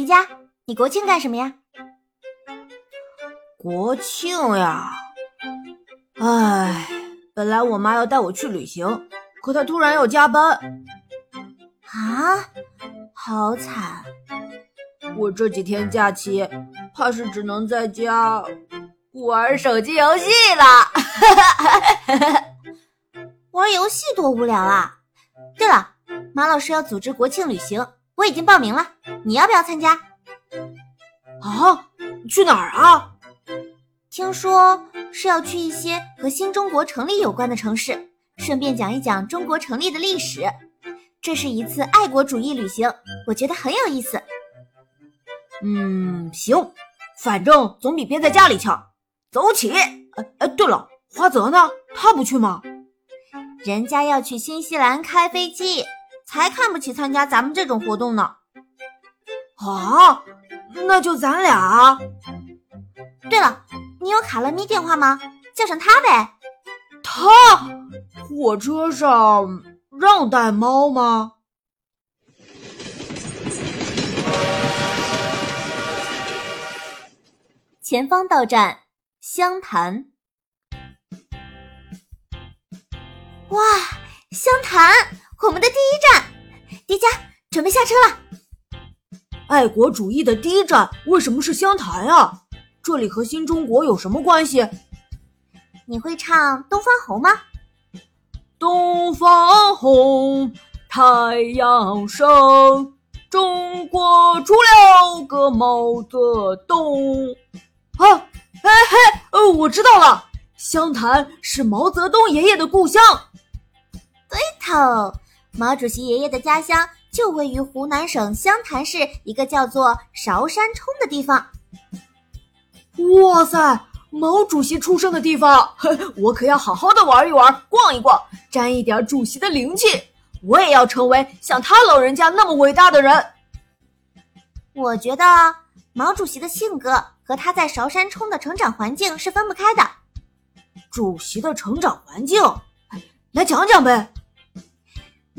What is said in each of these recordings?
迪迦，你国庆干什么呀？国庆呀，唉，本来我妈要带我去旅行，可她突然要加班。啊，好惨！我这几天假期，怕是只能在家玩手机游戏了。玩游戏多无聊啊！对了，马老师要组织国庆旅行，我已经报名了，你要不要参加？啊，去哪儿啊？听说是要去一些和新中国成立有关的城市，顺便讲一讲中国成立的历史。这是一次爱国主义旅行，我觉得很有意思。嗯，行，反正总比憋在家里强。走起！哎哎，对了，花泽呢？他不去吗？人家要去新西兰开飞机，才看不起参加咱们这种活动呢。啊，那就咱俩。对了，你有卡乐咪电话吗？叫上他呗。他？火车上让带猫吗？前方到站湘潭。哇，湘潭，我们的第一站，迪迦，准备下车了。爱国主义的第一站为什么是湘潭啊？这里和新中国有什么关系？你会唱《东方红》吗？东方红，太阳升，中国出了个毛泽东。啊，哎嘿，哦，我知道了，湘潭是毛泽东爷爷的故乡。对头，毛主席爷爷的家乡就位于湖南省湘潭市一个叫做韶山冲的地方。哇塞，毛主席出生的地方，我可要好好的玩一玩，逛一逛，沾一点主席的灵气。我也要成为像他老人家那么伟大的人。我觉得毛主席的性格和他在韶山冲的成长环境是分不开的。主席的成长环境，来讲讲呗。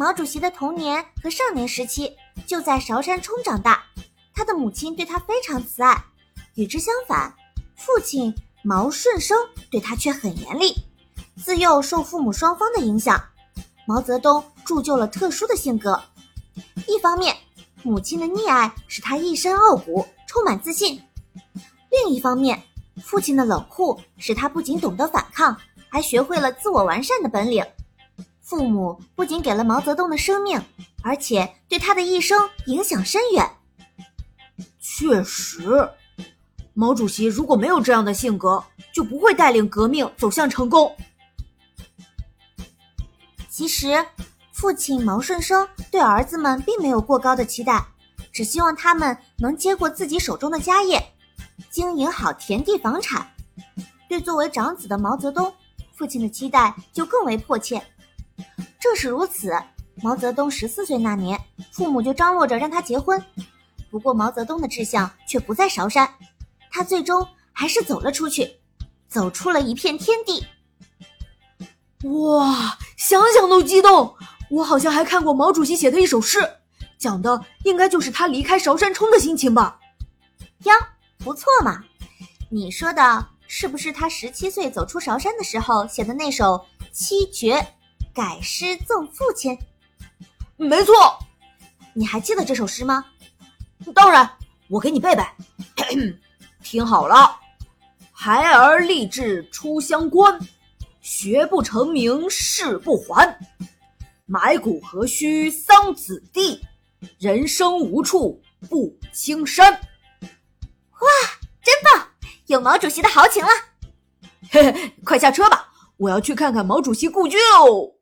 毛主席的童年和少年时期就在韶山冲长大，他的母亲对他非常慈爱。与之相反，父亲毛顺生对他却很严厉。自幼受父母双方的影响，毛泽东铸就了特殊的性格。一方面，母亲的溺爱使他一身傲骨，充满自信；另一方面，父亲的冷酷使他不仅懂得反抗，还学会了自我完善的本领。父母不仅给了毛泽东的生命，而且对他的一生影响深远。确实，毛主席如果没有这样的性格，就不会带领革命走向成功。其实，父亲毛顺生对儿子们并没有过高的期待，只希望他们能接过自己手中的家业，经营好田地房产。对作为长子的毛泽东，父亲的期待就更为迫切。正是如此，毛泽东十四岁那年，父母就张罗着让他结婚。不过，毛泽东的志向却不在韶山，他最终还是走了出去，走出了一片天地。哇，想想都激动！我好像还看过毛主席写的一首诗，讲的应该就是他离开韶山冲的心情吧？呀，不错嘛！你说的是不是他十七岁走出韶山的时候写的那首七绝？改诗赠父亲，没错。你还记得这首诗吗？当然，我给你背背。听好了：孩儿立志出乡关，学不成名誓不还。埋骨何须桑梓地，人生无处不青山。哇，真棒！有毛主席的豪情了。嘿嘿，快下车吧，我要去看看毛主席故居喽。